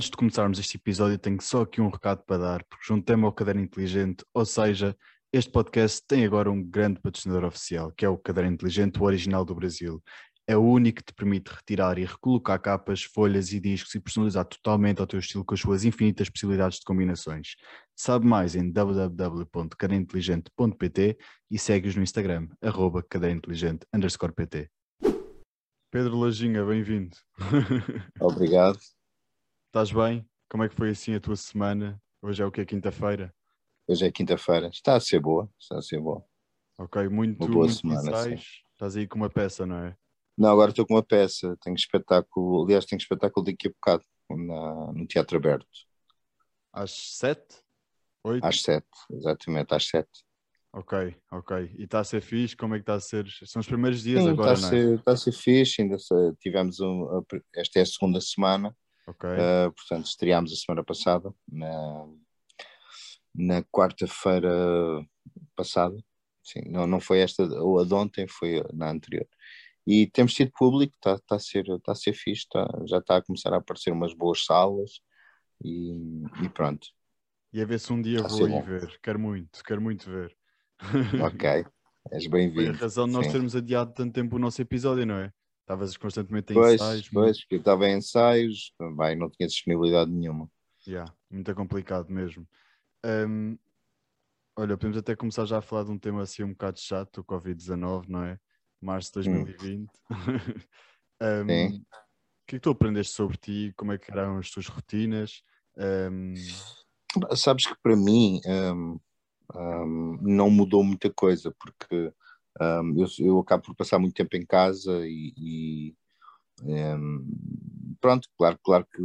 Antes de começarmos este episódio, tenho só aqui um recado para dar, porque juntei-me ao Caderno Inteligente, ou seja, este podcast tem agora um grande patrocinador oficial, que é o Caderno Inteligente, o original do Brasil. É o único que te permite retirar e recolocar capas, folhas e discos e personalizar totalmente ao teu estilo com as suas infinitas possibilidades de combinações. Sabe mais em www.cadernointeligente.pt e segue-os no Instagram, arroba cadernointeligente underscore pt. Pedro Lajinha, bem-vindo. Obrigado. Estás bem? Como é que foi assim a tua semana? Hoje é o que é quinta-feira? Hoje é quinta-feira. Está a ser boa, está a ser boa. Ok, muito, Uma boa muito semana. Estás aí com uma peça, não é? Não, agora estou com uma peça. Tenho espetáculo. Aliás, tenho espetáculo daqui a bocado na- no Teatro Aberto. Às sete? Oito? Às sete, exatamente, às sete. Ok, ok. E está a ser fixe? Como é que está a ser? São os primeiros dias Sim, agora, está, a não é? ser, está a ser fixe. Ainda tivemos um, esta é a segunda semana. Ok, Uh, portanto, estreámos a semana passada, na, na quarta-feira passada. Sim, não, não foi esta, ou a de ontem, foi na anterior. E temos tido público, está tá a, ser, tá a ser fixe, tá- já está a começar a aparecer umas boas salas e, e pronto. E a ver se um dia Tá vou bom. ver. Quero muito, quero muito ver. Ok, és Foi a bem-vindo. razão de nós Sim. termos adiado tanto tempo o nosso episódio, não é? Estavas constantemente em Pois, ensaios. pois, porque eu estava em ensaios, bem, não tinha disponibilidade nenhuma. Yeah, muito complicado mesmo. Ahm, olha, podemos até começar já a falar de um tema assim um bocado chato, o Covid-19, não é? Março de 2020. Ahm, Sim. O que é que tu aprendeste sobre ti? Como é que eram as tuas rotinas? Ahm, Sabes que para mim hum, hum, não mudou muita coisa, porque hum, eu, eu acabo por passar muito tempo em casa e, e, hum, pronto, claro, claro que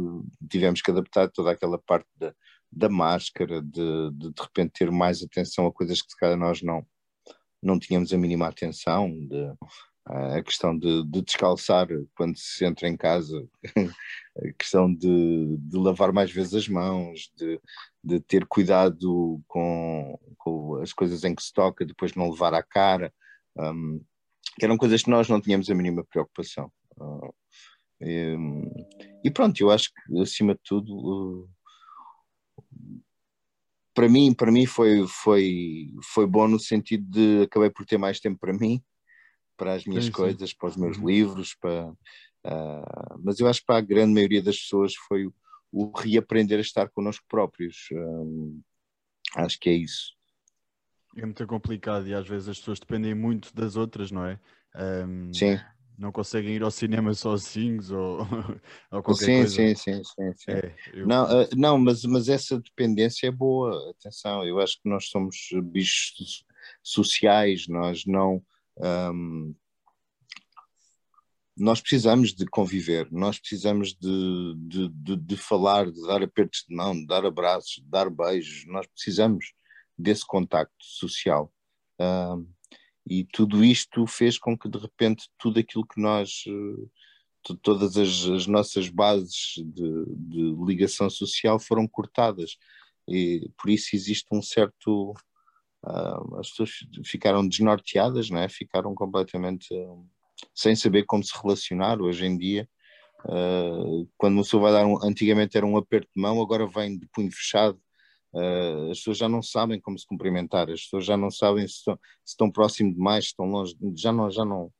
tivemos que adaptar toda aquela parte da, da máscara, de, de de repente ter mais atenção a coisas que se calhar nós não, não tínhamos a mínima atenção, de, a questão de, de descalçar quando se entra em casa, a questão de, de lavar mais vezes as mãos, de, de ter cuidado com, com as coisas em que se toca, depois não levar à cara, um, que eram coisas que nós não tínhamos a mínima preocupação. Uh, e, e pronto, eu acho que acima de tudo, uh, para mim, para mim foi, foi, foi bom no sentido de acabei por ter mais tempo para mim, para as minhas Sim, sim. coisas, para os meus Uhum. livros, para, uh, mas eu acho que para a grande maioria das pessoas foi o, o reaprender a estar connosco próprios. Um, acho que é isso. É muito complicado e às vezes as pessoas dependem muito das outras, não é? Ahm, Sim, Não conseguem ir ao cinema sozinhos ou, ou qualquer sim, coisa. sim, sim, sim, sim. É, eu- Não, ah, não mas, mas essa dependência é boa, atenção, eu acho que nós somos bichos sociais, nós não. ahm, nós precisamos de conviver, nós precisamos de, de, de, de falar, de dar apertos de mão, de dar abraços, de dar beijos, nós precisamos desse contacto social. E tudo isto fez com que, de repente, tudo aquilo que nós. eh, to- todas as, as nossas bases de, de ligação social foram cortadas e por isso existe um certo ah, as pessoas ficaram desnorteadas não é? ficaram completamente ah, sem saber como se relacionar hoje em dia ah, quando uma pessoa vai dar um, antigamente era um aperto de mão agora vem de punho fechado Ah, as pessoas já não sabem como se cumprimentar as pessoas já não sabem se estão, se estão próximo demais se estão longe já não já não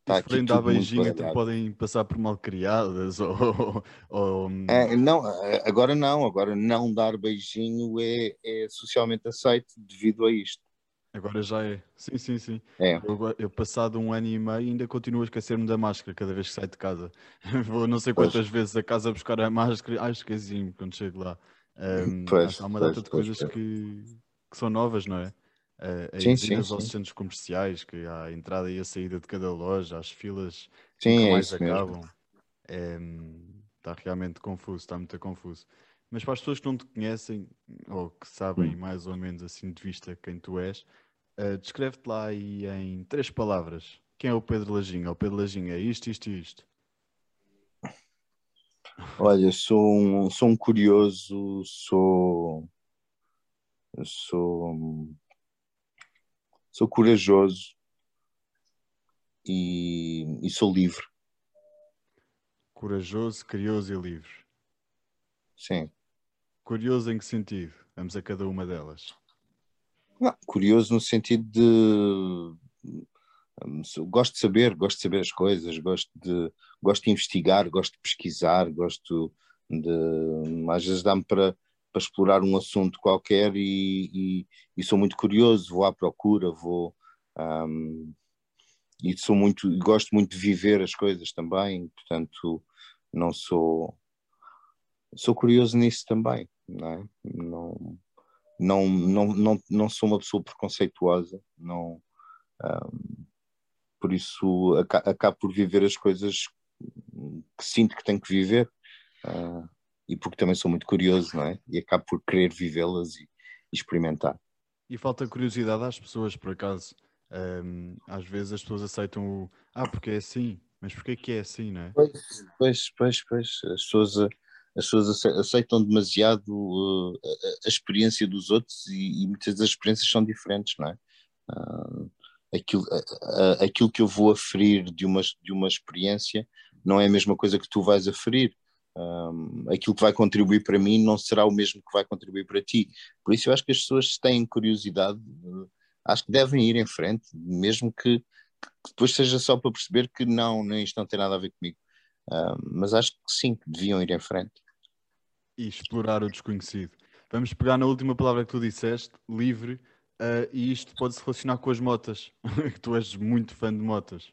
está se forem dar beijinho, até podem passar por mal criadas ou, ou- É, não, é, agora não, agora não dar beijinho é, é socialmente aceito devido a isto. agora já é. Sim, sim, sim. É, Eu, eu passado um ano e meio ainda continuo a esquecer-me da máscara cada vez que saio de casa. Vou não sei Pois. quantas vezes a casa buscar a máscara, ah, esqueci-me quando chego lá. Ahm, Pois, há uma pois, data de pois, coisas que, que são novas, não é? Uh, Sim, sim, aos sim. centros comerciais, que há a entrada e a saída de cada loja, as filas sim, nunca é mais acabam. Está realmente confuso, está muito confuso. Mas para as pessoas que não te conhecem, ou que sabem Hum. mais ou menos assim de vista quem tu és, uh, descreve-te lá aí em três palavras. Quem é o Pedro Lajinha? O Pedro Lajinha é isto, isto e isto. Olha, sou um, sou um curioso, sou, sou, sou corajoso e, e sou livre. Corajoso, curioso e livre. sim. Curioso em que sentido? Vamos a cada uma delas. Não, curioso no sentido de gosto de saber, gosto de saber as coisas, gosto de, gosto de investigar, gosto de pesquisar, gosto de às vezes dá-me para, para explorar um assunto qualquer e, e, e, sou muito curioso, vou à procura, vou um, e sou muito, gosto muito de viver as coisas também, portanto não sou sou curioso nisso também, não é? Não, não, não, não, não sou uma pessoa preconceituosa, não, um, por isso acabo por viver as coisas que sinto que tenho que viver uh, e porque também sou muito curioso, não é? E acabo por querer vivê-las e, e, experimentar. E falta curiosidade às pessoas, por acaso. Um, às vezes as pessoas aceitam o ah, porque é assim, mas porquê que é assim, não é? Pois, pois, pois, pois. as pessoas as pessoas aceitam demasiado uh, a, a, experiência dos outros e, e, muitas das experiências são diferentes, não é? Uh, aquilo, uh, aquilo que eu vou aferir de uma, de uma experiência não é a mesma coisa que tu vais aferir. Um, aquilo que vai contribuir para mim não será o mesmo que vai contribuir para ti. Por isso eu acho que as pessoas têm curiosidade, uh, acho que devem ir em frente, mesmo que, que, depois seja só para perceber que não, nem isto não tem nada a ver comigo. Uh, mas acho que sim, que deviam ir em frente. E explorar o desconhecido. Vamos pegar na última palavra que tu disseste, livre, uh, e isto pode se relacionar com as motas, que tu és muito fã de motas.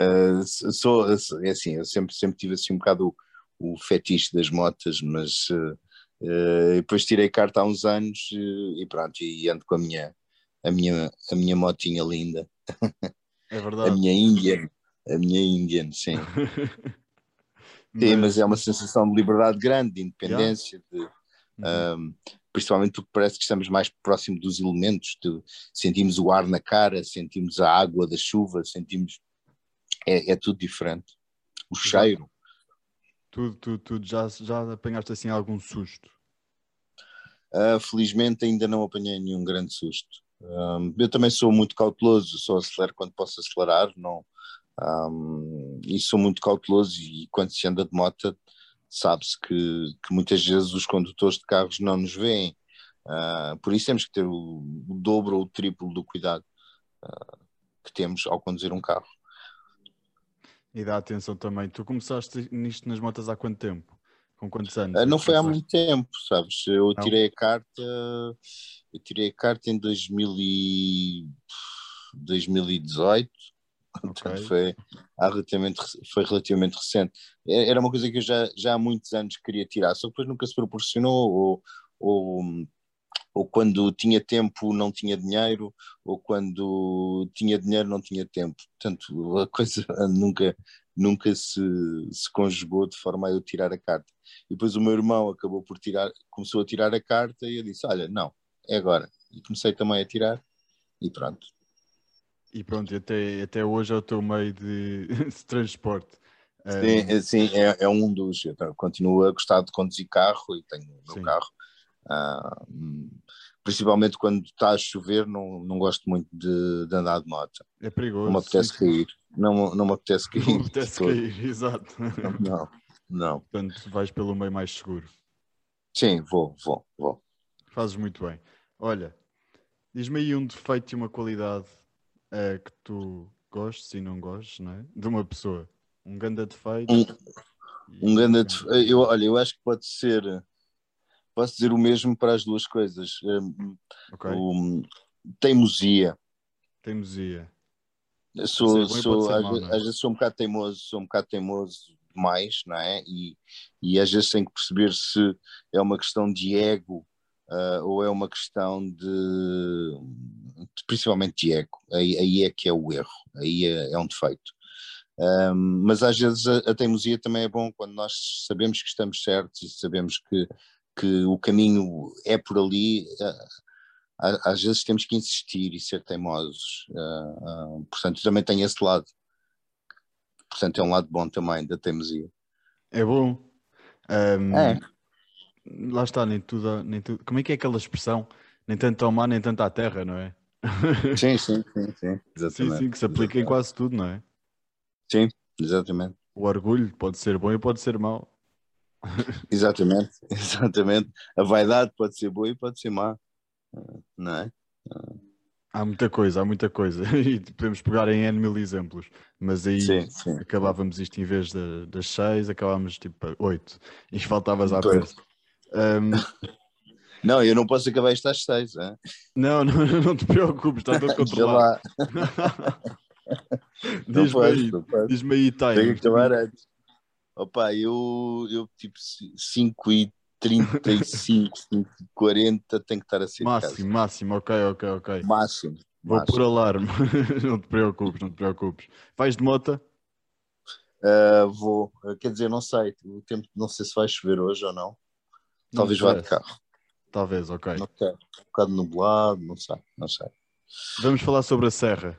Uh, sou, é assim, eu sempre, sempre tive assim um bocado o, o fetiche das motas, mas uh, depois tirei carta há uns anos e pronto, e ando com a minha, a minha, a minha motinha linda. É verdade. A minha Indian, a minha Indian, sim. mas... Sim, mas é uma sensação de liberdade grande, de independência, yeah. de, uhum. um, principalmente porque parece que estamos mais próximo dos elementos, de, sentimos o ar na cara, sentimos a água da chuva, sentimos. É, é tudo diferente. O cheiro. Tudo, tudo, tudo. Já, já apanhaste assim algum susto? Uh, felizmente ainda não apanhei nenhum grande susto. Um, eu também sou muito cauteloso, só acelero quando posso acelerar, não, um, e sou muito cauteloso e quando se anda de moto sabe-se que, que, muitas vezes os condutores de carros não nos veem, uh, por isso temos que ter o, o, dobro ou o triplo do cuidado uh, que temos ao conduzir um carro. E dá atenção também, tu começaste nisto nas motas há quanto tempo? Com quantos anos? Uh, não foi há muito tempo, sabes? Eu não? tirei a carta, eu tirei a carta em 2000 e... 2018 Okay. foi, relativamente, foi relativamente recente. Era uma coisa que eu já, já há muitos anos queria tirar, só que depois nunca se proporcionou, ou, ou, ou quando tinha tempo não tinha dinheiro, ou quando tinha dinheiro não tinha tempo. Portanto, a coisa nunca, nunca se, se conjugou de forma a eu tirar a carta. E depois o meu irmão acabou por tirar, começou a tirar a carta e eu disse: Olha, não, é agora. E comecei também a tirar, e pronto. E pronto, até, até hoje é o teu meio de, de transporte. Sim, um... sim é, é, um dos. Eu continuo a gostar de conduzir carro e tenho o meu sim. carro. Uh, principalmente quando está a chover, não, não gosto muito de, de andar de moto. É perigoso. Não me apetece sim. cair. Não, não me apetece cair. Não me apetece cair, exato. Não, não, não. Portanto, vais pelo meio mais seguro. Sim, vou, vou, vou. Fazes muito bem. Olha, diz-me aí um defeito e uma qualidade é que tu gostes e não gostes, não é? De uma pessoa. Um ganda defeito. Um, um ganda defeito. Eu, olha, eu acho que pode ser. Posso dizer o mesmo para as duas coisas. Um, okay. um, teimosia. Teimosia. sou, sou, às, mal, é? às, vezes sou um bocado teimoso, sou um bocado teimoso demais, não é? E, e às vezes tenho que perceber se é uma questão de ego uh, ou é uma questão de principalmente de ego, aí, aí, é que é o erro, aí é, é um defeito. Um, mas às vezes a, a, teimosia também é bom quando nós sabemos que estamos certos e sabemos que, que o caminho é por ali, às vezes temos que insistir e ser teimosos. Uh, uh, portanto, também tem esse lado. Portanto, é um lado bom também da teimosia. É bom. Um, é lá está, nem tudo, nem tudo. Como é que é aquela expressão? Nem tanto ao mar, nem tanto à terra, não é? Sim, sim, sim, sim. Exatamente. Sim, sim, que se aplica exatamente. em quase tudo, não é? Sim, exatamente. O orgulho pode ser bom e pode ser mau. exatamente, exatamente. A vaidade pode ser boa e pode ser má, não é? Há muita coisa, há muita coisa. E podemos pegar em N mil exemplos. Mas aí Sim, sim. acabávamos isto em vez de- das seis, acabávamos tipo oito. E faltavas à peça. Ahm, Não, eu não posso acabar isto às seis, hein? não, não, não te preocupes, está tudo controlado. Diz-me aí, diz-me aí, Tenho que time. acabar antes. Opa, eu, eu tipo 5 e 35, 5 e 40 tenho que estar a ser Máximo, máximo, ok, ok, ok. Máximo. Vou máximo. pôr alarme. não te preocupes, não te preocupes. Vais de moto? Ah, vou, quer dizer, não sei. O tempo, não sei se vai chover hoje ou não. Talvez Não vá de carro. Talvez, ok. Não sei. Um bocado nublado, não sei, não sei. Vamos falar sobre a serra.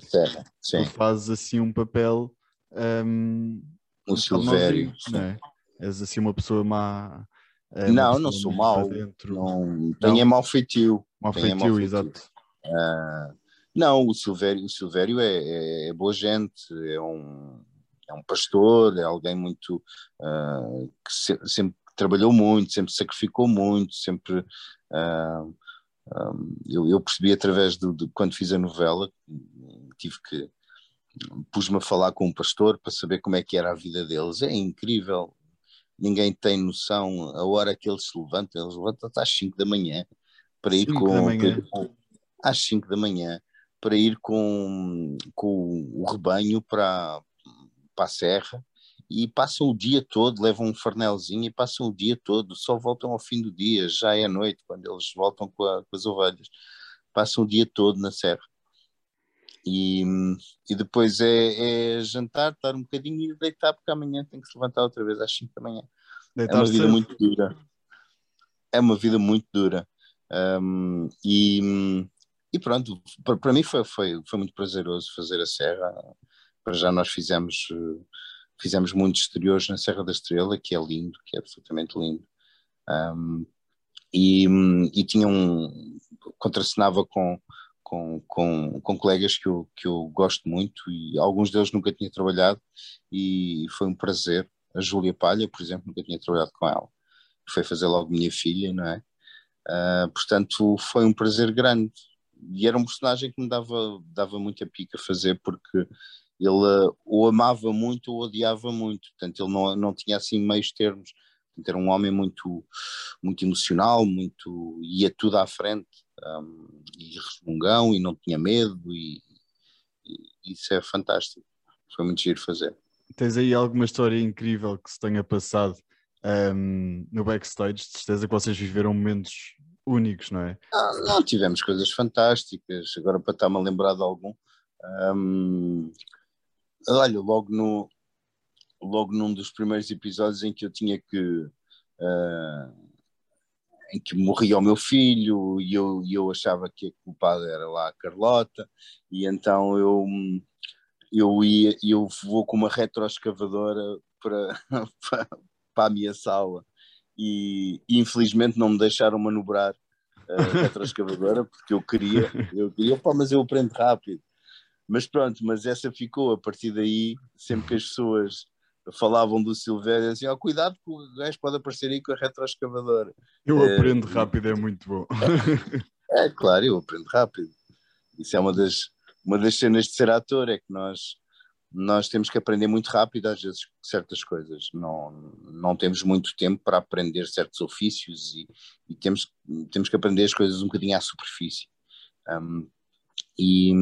Serra, sim. Tu fazes assim um papel. um Silvério. não é? És assim uma pessoa má. é, Não, não sou mau. Dentro, Não, tem é mau feitio. mau é mau feitio, feitio. exato. Ah, não, o Silvério, o Silvério é, é- é boa gente, é um, é um pastor, é alguém muito ah, que se- sempre trabalhou muito, sempre sacrificou muito, sempre ah, ah, eu, eu percebi através do, de quando fiz a novela, tive que pus-me a falar com um pastor para saber como é que era a vida deles. É incrível. Ninguém tem noção a hora que eles se levantam. Eles levantam-se às 5 da manhã para ir Cinco com, com- às 5 da manhã para ir com, com o rebanho para, para a serra e passam o dia todo, levam um farnelzinho e passam o dia todo, só voltam ao fim do dia, já é noite, quando eles voltam com, a- com as ovelhas, passam o dia todo na serra. E, e depois é, é jantar, estar um bocadinho e deitar, porque amanhã tem que se levantar outra vez às 5 da manhã. É uma vida cedo. muito dura. É uma vida muito dura. Um, e, e pronto, para, para mim foi, foi, foi muito prazeroso fazer a Serra. Para já nós fizemos, eh, fizemos muitos exteriores na Serra da Estrela, que é lindo, que é absolutamente lindo. Um, e, e tinha um. contracenava com, com, com, com colegas que eu, que eu gosto muito e alguns deles nunca tinha trabalhado e foi um prazer. A Júlia Palha, por exemplo, nunca tinha trabalhado com ela. Foi fazer logo minha filha, não é? Ah, portanto, foi um prazer grande. E era um personagem que me dava, dava muita pica fazer, porque ele ah, o amava muito ou odiava muito. Portanto, ele não, não tinha assim meios termos. Portanto, era um homem muito, muito emocional, muito ia tudo à frente, um, e resmungão, e não tinha medo, e, e isso é fantástico. Foi muito giro fazer. Tens aí alguma história incrível que se tenha passado ahm, no backstage? De certeza que vocês viveram momentos únicos, não é? Ah, não, tivemos coisas fantásticas, agora para estar-me a lembrar de algum. hum, olha, logo, no, logo num dos primeiros episódios em que eu tinha que. ah, em que morria o meu filho e eu, e eu achava que a culpada era lá a Carlota, e então eu, eu, ia, eu vou com uma retroescavadora para, para, para a minha sala e, e infelizmente não me deixaram manobrar a retroescavadora porque eu queria, eu queria, pá, mas eu aprendo rápido. Mas pronto, mas essa ficou a partir daí, sempre que as pessoas falavam do Silvério, assim, ó, cuidado que o gajo pode aparecer aí com a retroescavadora. Eu É, aprendo rápido, é muito bom. É claro, eu aprendo rápido. Isso é uma das, uma das cenas de ser ator, é que nós, nós temos que aprender muito rápido às vezes certas coisas. Não, não temos muito tempo para aprender certos ofícios e, e temos, temos que aprender as coisas um bocadinho à superfície. Um, e,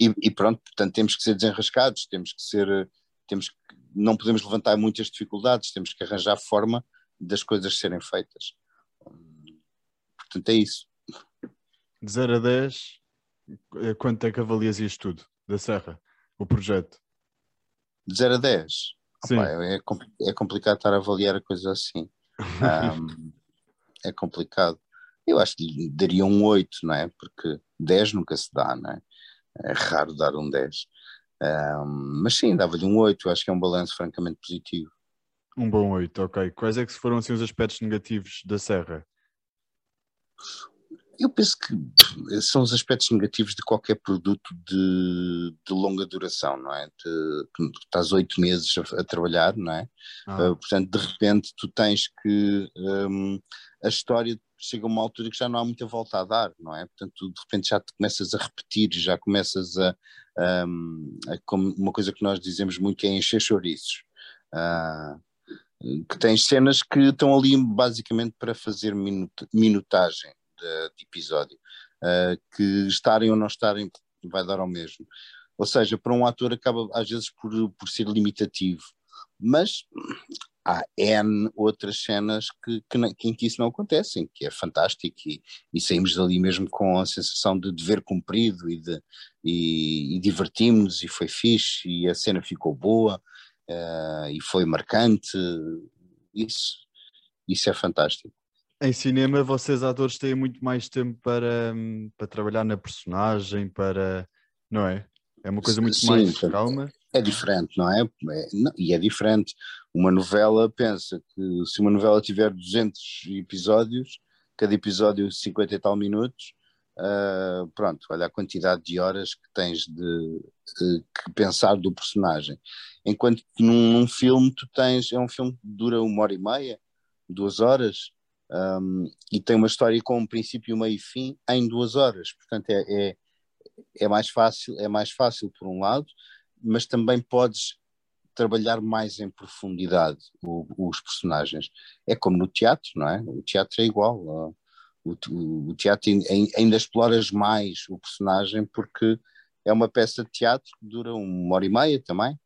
e, e pronto, portanto temos que ser desenrascados, temos que ser, temos que, não podemos levantar muitas dificuldades, temos que arranjar forma das coisas serem feitas. Portanto, é isso. De 0 a 10, eh, quanto é que avalias isto tudo? Da Serra? O projeto? De 0 a 10. Sim. Opa, é, compli- é complicado estar a avaliar a coisa assim. Ahm, é complicado. Eu acho que lhe daria um 8, não é? Porque 10 nunca se dá, não é? É raro dar um 10. Ahm, mas sim, dava-lhe um 8. Eu acho que é um balanço francamente positivo. Um bom 8, ok. Quais é que foram assim os aspectos negativos da Serra? Eu penso que são os aspectos negativos de qualquer produto de, de longa duração, não é? De, estás oito meses a, a, trabalhar, não é? Ah. Uh, portanto, de repente, tu tens que. Um, a história chega a uma altura que já não há muita volta a dar, não é? Portanto, de repente já te começas a repetir, já começas a. Um, a como uma coisa que nós dizemos muito é encher chouriços. Uh, que tens cenas que estão ali basicamente para fazer minut minutagem de, de episódio. Uh, que estarem ou não estarem vai dar ao mesmo. Ou seja, para um ator acaba às vezes por, por ser limitativo. Mas há N outras cenas que, que, que, em que isso não acontece, que é fantástico e, e, saímos dali mesmo com a sensação de dever cumprido e, de, e, e divertimos-nos e foi fixe e a cena ficou boa uh, e foi marcante. Isso, isso é fantástico. Em cinema, vocês atores têm muito mais tempo para, para trabalhar na personagem, para. Não é? É uma coisa muito Sim, mais calma. É diferente, não é? é não, e é diferente. Uma novela, pensa que se uma novela tiver 200 episódios, cada episódio 50 e tal minutos, uh, pronto, olha a quantidade de horas que tens de, de que pensar do personagem. Enquanto que num, num, filme tu tens, é um filme que dura uma hora e meia, duas horas, um, e tem uma história com um princípio, meio e fim em duas horas. Portanto, é, é, é, mais fácil, é mais fácil por um lado, mas também podes trabalhar mais em profundidade o, os personagens. É como no teatro, não é? O teatro é igual. O, o, teatro ainda exploras mais o personagem porque é uma peça de teatro que dura uma hora e meia também.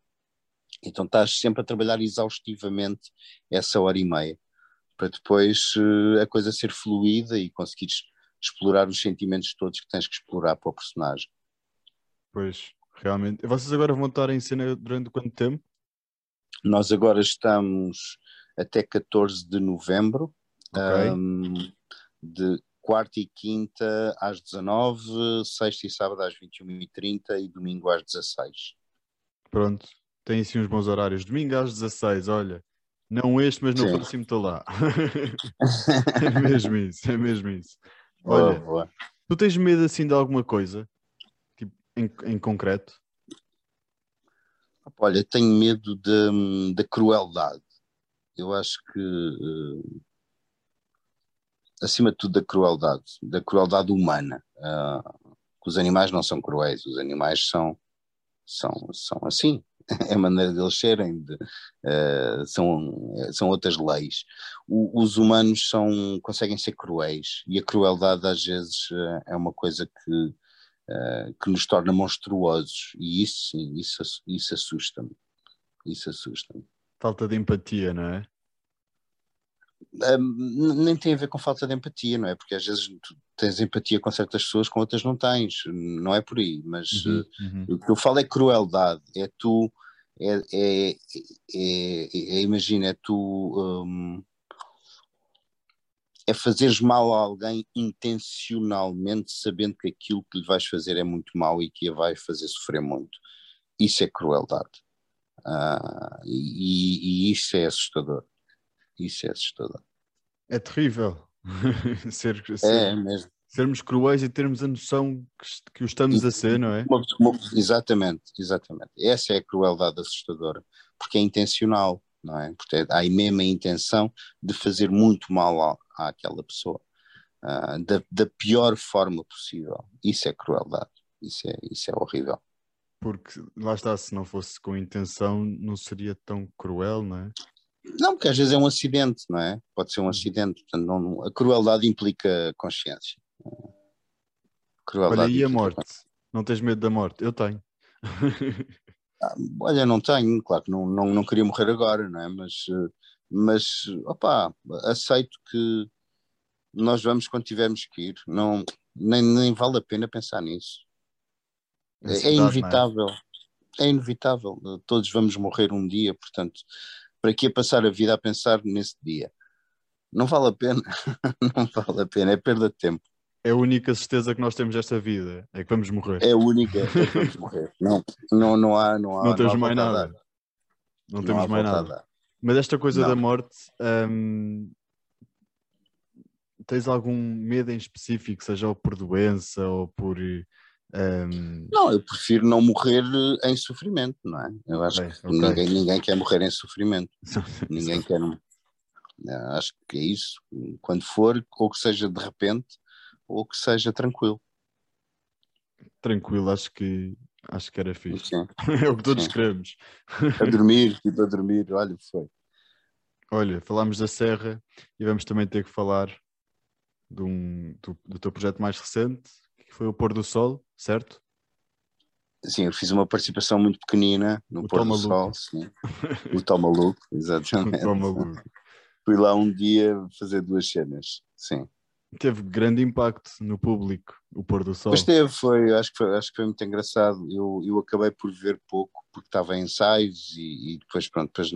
Então estás sempre a trabalhar exaustivamente essa hora e meia para depois uh, a coisa ser fluida e conseguires explorar os sentimentos todos que tens que explorar para o personagem. Pois, realmente. Vocês agora vão estar em cena durante quanto tempo? Nós agora estamos até 14 de novembro, okay. um, de quarta e quinta às 19, sexta e sábado às 21h30 e domingo às 16. Pronto, tem sim uns bons horários. Domingo às 16, olha. Não este, mas no Sim. próximo estou lá. é mesmo isso, é mesmo isso. Olha, boa, boa. tu tens medo assim de alguma coisa? Em, em concreto? Olha, tenho medo da crueldade. Eu acho que uh, acima de tudo da crueldade, da crueldade humana. Uh, os animais não são cruéis, os animais são, são, são assim, é a maneira deles serem, de, uh, são, são outras leis. O, os humanos são, conseguem ser cruéis e a crueldade às vezes uh, é uma coisa que, uh, que nos torna monstruosos e isso sim, isso, isso assusta-me. Isso assusta-me. Falta de empatia, não é? nem tem a ver com falta de empatia, não é? Porque às vezes tu tens empatia com certas pessoas, com outras não tens, não é por aí. Mas uhum, eh, uhum. o que eu falo é crueldade, é tu, é, é, é, é imagina, é tu. Um, é fazeres mal a alguém intencionalmente, sabendo que aquilo que lhe vais fazer é muito mal e que a vai fazer sofrer muito. Isso é crueldade. Uh, e, e isso é assustador. Isso é assustador. É terrível. ser, ser, é mesmo. Sermos cruéis e termos a noção que, que o estamos a ser, não é? Exatamente, exatamente. Essa é a crueldade assustadora, porque é intencional, não é? Porque há a mesma intenção de fazer muito mal à, àquela pessoa, uh, da, da pior forma possível. Isso é crueldade, isso é, isso é horrível. Porque lá está, se não fosse com intenção, não seria tão cruel, não é? Não, porque às vezes é um acidente, não é? Pode ser um acidente. Portanto, não, a crueldade implica consciência. Crueldade Olha, e a morte? Não tens medo da morte? Eu tenho. ah, olha, não tenho, claro que não, não, não queria morrer agora, não é? Mas, mas opá, aceito que nós vamos quando tivermos que ir. Não, nem, nem vale a pena pensar nisso. É, é inevitável. É? é inevitável. Todos vamos morrer um dia, portanto, para que passar a vida a pensar nesse dia? Não vale a pena, não vale a pena, é perda de tempo. É a única certeza que nós temos esta vida, é que vamos morrer. É a única, é que vamos morrer. Não, não, não há, não há. Não temos não mais nada. Não, não temos mais nada. Mas esta coisa não. da morte, hum, tens algum medo em específico, seja ou por doença ou por. Um... Não, eu prefiro não morrer em sofrimento, não é? Eu acho okay, que okay. Ninguém, ninguém quer morrer em sofrimento. ninguém quer. Acho que é isso. Quando for, ou que seja de repente, ou que seja tranquilo. Tranquilo, acho que acho que era fixe. Sim. é o que todos Sim. queremos. A dormir, tipo a dormir, olha, foi. Olha, falámos da Serra e vamos também ter que falar de um, do, do teu projeto mais recente, que foi o Pôr do Sol, certo? Sim, eu fiz uma participação muito pequenina no o Pôr do Sol, sim. O Toma Maluco, exatamente. O Maluco. Fui lá um dia fazer duas cenas, sim. Teve grande impacto no público, o pôr do sol. Mas teve, foi, acho que foi, acho que foi muito engraçado. Eu, eu acabei por ver pouco, porque estava em ensaios e, e depois, pronto, depois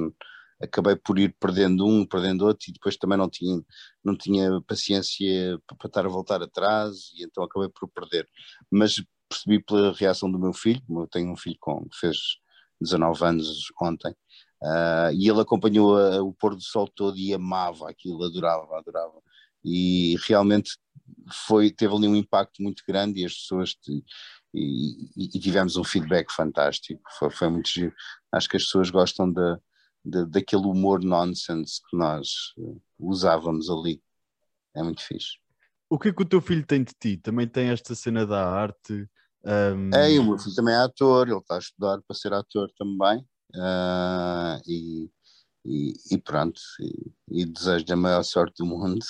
acabei por ir perdendo um, perdendo outro, e depois também não tinha, não tinha paciência para estar a voltar atrás, e então acabei por perder. Mas percebi pela reação do meu filho, eu tenho um filho com, que fez 19 anos ontem, uh, e ele acompanhou a, o pôr do sol todo e amava aquilo, adorava, adorava e realmente foi, teve ali um impacto muito grande e as pessoas te, e, e, tivemos um feedback fantástico, foi, foi muito giro. Acho que as pessoas gostam de, de, daquele humor nonsense que nós eh, usávamos ali. É muito fixe. O que é que o teu filho tem de ti? Também tem esta cena da arte? Um... É, o meu filho também é ator, ele está a estudar para ser ator também. Uh, e e, e pronto, e, e desejo-lhe a maior sorte do mundo.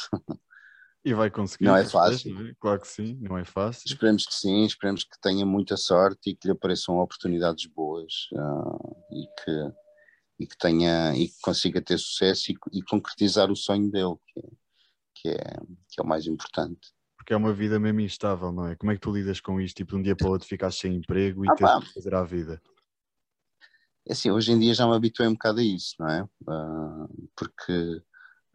E vai conseguir. Não é fácil. Não é? Claro que sim, não é fácil. Esperemos que sim, esperemos que tenha muita sorte e que lhe apareçam oportunidades boas uh, e, que, e que tenha e que consiga ter sucesso e, e concretizar o sonho dele, que é, que é, que é o mais importante. Porque é uma vida mesmo instável, não é? Como é que tu lidas com isto? Tipo, de um dia para o outro ficares sem emprego e ah, tens que fazer a vida? É assim, hoje em dia já me habituei um bocado a isso, não é? Uh, porque,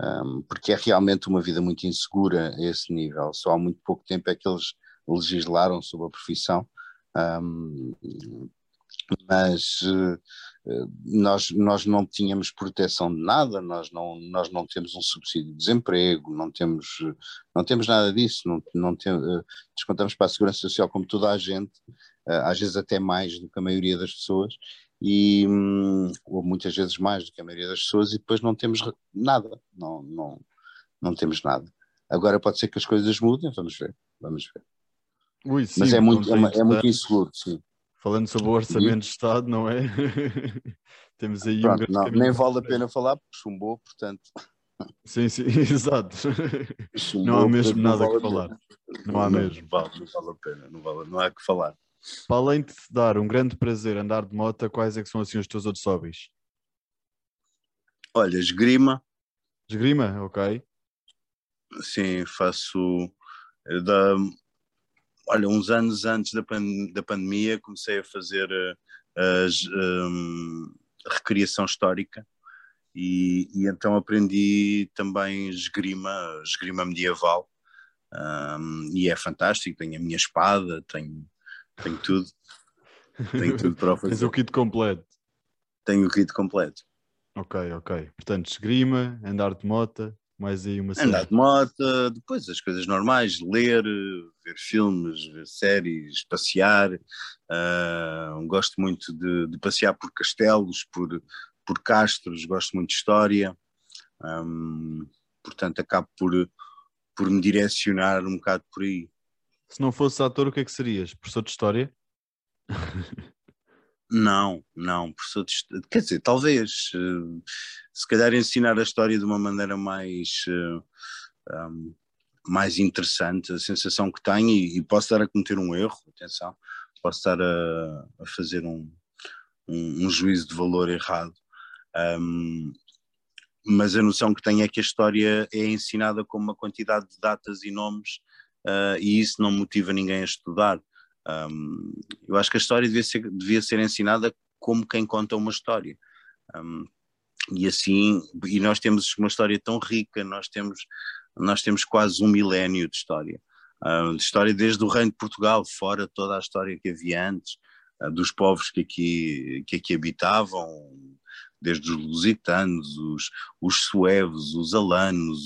um, porque é realmente uma vida muito insegura a esse nível. Só há muito pouco tempo é que eles legislaram sobre a profissão. Um, mas uh, nós, nós não tínhamos proteção de nada, nós não, nós não temos um subsídio de desemprego, não temos, não temos nada disso, não, não tem, uh, descontamos para a Segurança Social como toda a gente, uh, às vezes até mais do que a maioria das pessoas, e hum, ou muitas vezes mais do que a maioria das pessoas e depois não temos nada, não, não, não temos nada. Agora pode ser que as coisas mudem, vamos ver, vamos ver. Ui, sim, Mas é muito, é, é, muito inseguro, sim. Falando sobre o orçamento sim. de Estado, não é? Temos aí Pronto, um não, Nem vale a pena falar porque chumbou, portanto. Sim, sim, exato. Chumbou, não há mesmo nada a que falar. Não há mesmo. Não vale, não vale a pena, não, vale, não há que falar. Para além de te dar um grande prazer andar de moto, quais é que são assim os teus outros hobbies? Olha, esgrima. Esgrima, ok. Sim, faço. Eh, da, olha, uns anos antes da, pan, da pandemia comecei a fazer uh, um, recriação histórica e, e, então aprendi também esgrima, esgrima medieval um, e é fantástico, tenho a minha espada, tenho tenho tudo. Tenho tudo para fazer. Tens o kit completo. Tenho o kit completo. Ok, ok. Portanto, esgrima, andar de moto, mais aí uma série. Andar de moto, depois as coisas normais, ler, ver filmes, ver séries, passear. Uh, gosto muito de, de, passear por castelos, por, por castros, gosto muito de história. Um, portanto, acabo por, por me direcionar um bocado por aí. Se não fosse ator, o que é que serias? Professor de História? Não, não, professor de história. Quer dizer, talvez. Uh, se calhar ensinar a história de uma maneira mais. Eh, um, mais interessante, a sensação que tenho, e, e, posso estar a cometer um erro, atenção, posso estar a, a fazer um, um, um, juízo de valor errado. Um, mas a noção que tenho é que a história é ensinada com uma quantidade de datas e nomes uh, e isso não motiva ninguém a estudar. Um, eu acho que a história devia ser, devia ser ensinada como quem conta uma história. Um, e assim, e nós temos uma história tão rica, nós temos, nós temos quase um milénio de história. Uh, de história desde o reino de Portugal, fora toda a história que havia antes, uh, dos povos que aqui, que aqui habitavam, desde os lusitanos, os, os suevos, os alanos,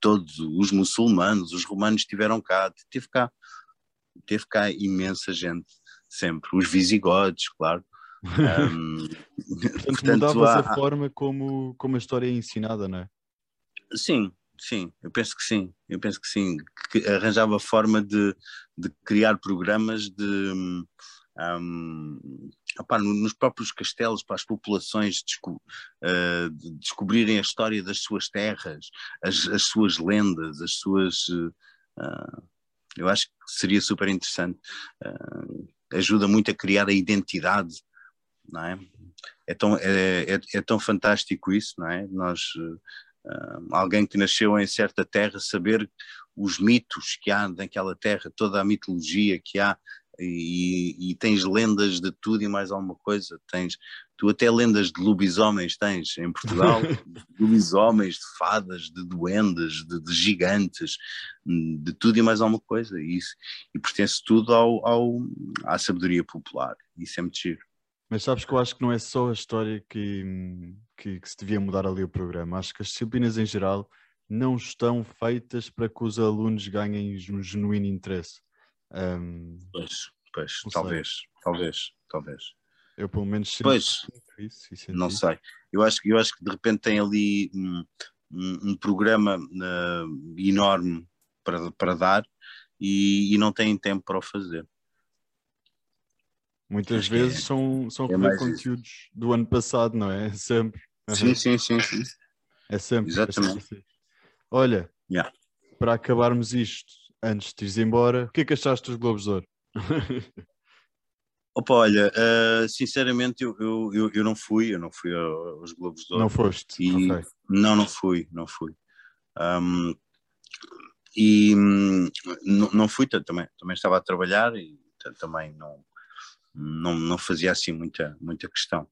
todos os muçulmanos, os romanos estiveram cá, teve cá, teve cá imensa gente, sempre, os visigodos, claro. Um, portanto, portanto mudava-se há... a forma como, como a história é ensinada, não é? Sim, sim, eu penso que sim, eu penso que sim, que arranjava forma de, de criar programas de, um, nos próprios castelos para as populações desco uh, de descobrirem a história das suas terras, as, as suas lendas, as suas. Uh, eu acho que seria super interessante. Uh, ajuda muito a criar a identidade, não é? É tão, é, é, é tão fantástico isso, não é? Nós alguém que nasceu em certa terra, saber os mitos que há naquela terra, toda a mitologia que há, e, e, tens lendas de tudo e mais alguma coisa. Tens, tu até lendas de lobisomens tens em Portugal, de lobisomens, de fadas, de duendes, de, de, gigantes, de tudo e mais alguma coisa. E, isso, e pertence tudo ao, ao, à sabedoria popular. Isso é muito giro. Mas sabes que eu acho que não é só a história que, que, que, se devia mudar ali o programa. Acho que as disciplinas em geral não estão feitas para que os alunos ganhem um genuíno interesse. Um, pois, pois, talvez, talvez, talvez. Eu pelo menos pois, isso, não sei. Eu acho, eu acho que de repente tem ali um, um, um programa uh, enorme para, para dar e, e não têm tempo para o fazer. Muitas Acho vezes é, são, são é conteúdos isso. do ano passado, não é? Sempre. Sim, sim, sim, sim. É sempre. Exatamente. É sempre. Olha, yeah. para acabarmos isto, antes de ires embora, o que é que achaste dos Globos de Ouro? Opa, olha, uh, sinceramente eu, eu, eu, eu, não fui, eu não fui aos Globos de Ouro. Não foste? E... Okay. Não, não fui, não fui. Um, e um, não, não fui, também, também estava a trabalhar e também não, não, não fazia assim muita, muita questão.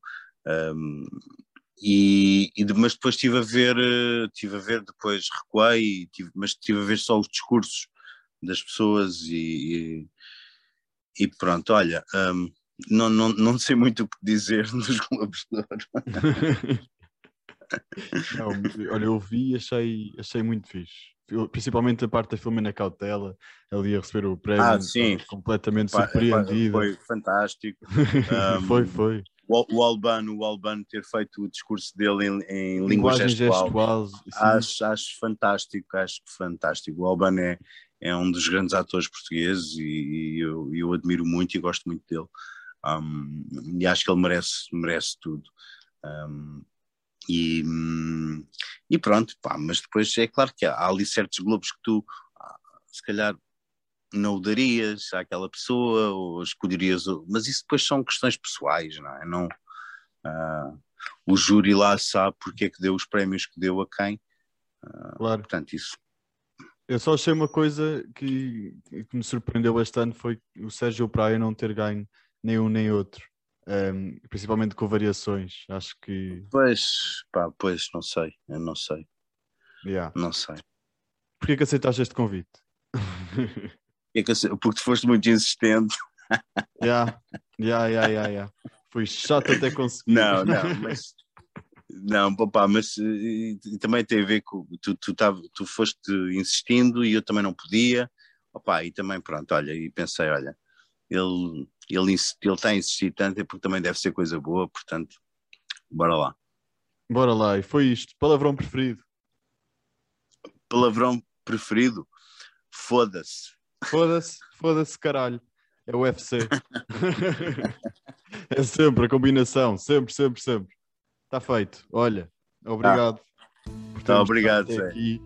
Um, e, e, mas depois estive a ver, estive a ver depois recuei, tive, mas estive a ver só os discursos das pessoas e, e, e pronto, olha, um, não, não, não sei muito o que dizer dos Globos de Ouro. não, olha, eu vi e achei, achei muito fixe principalmente a parte da Filomena Cautela, ali a receber o prémio, ah, sim. completamente surpreendido. Foi fantástico. um, foi, foi. O, Albano, o Albano ter feito o discurso dele em, em língua gestual, gestual acho, acho fantástico, acho fantástico. O Albano é, é um dos grandes atores portugueses e, e eu, eu, admiro muito e gosto muito dele. Um, e acho que ele merece, merece tudo. Um, e, e pronto, pá, mas depois é claro que há, há ali certos globos que tu, ah, se calhar, não o darias àquela pessoa ou escolherias, mas isso depois são questões pessoais, não é? Não, uh, o júri lá sabe porque é que deu os prémios que deu a quem. Uh, claro. Portanto, isso. Eu só achei uma coisa que, que me surpreendeu bastante foi o Sérgio Praia não ter ganho nem um nem outro um, principalmente com variações. Acho que. Pois, pá, pois, não sei, eu não sei. Yeah. Não sei. Porquê que aceitaste este convite? Que, porque tu foste muito insistente. Yeah, yeah, yeah, yeah, yeah. Foi chato até conseguir. Não, não, mas. Não, papá, mas e, e também tem a ver com. Tu, tu, tava, tu foste insistindo e eu também não podia. Opa, e também, pronto, olha, e pensei, olha, ele ele, ele está a insistir tanto é porque também deve ser coisa boa, portanto, bora lá. Bora lá, e foi isto. Palavrão preferido? Palavrão preferido? Foda-se. Foda-se, foda-se, caralho. É o UFC. é sempre a combinação, sempre, sempre, sempre. Está feito. Olha, obrigado. Tá, obrigado, Zé. Aqui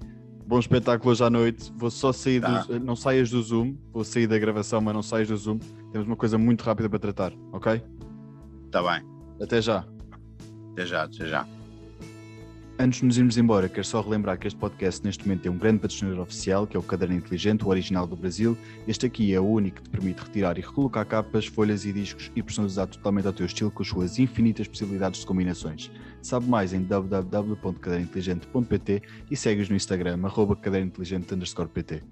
bom espetáculo hoje à noite. Vou só sair tá. do, Não saias do Zoom, vou sair da gravação, mas não saias do Zoom. Temos uma coisa muito rápida para tratar, ok? Está bem. Até já. Até já, até já. Antes de nos irmos embora, quero só relembrar que este podcast neste momento tem um grande patrocinador oficial, que é o Caderno Inteligente, o original do Brasil. Este aqui é o único que te permite retirar e recolocar capas, folhas e discos e personalizar totalmente ao teu estilo com as suas infinitas possibilidades de combinações. Sabe mais em www.cadernointeligente.pt e segue-os no Instagram, arroba cadernointeligente_pt.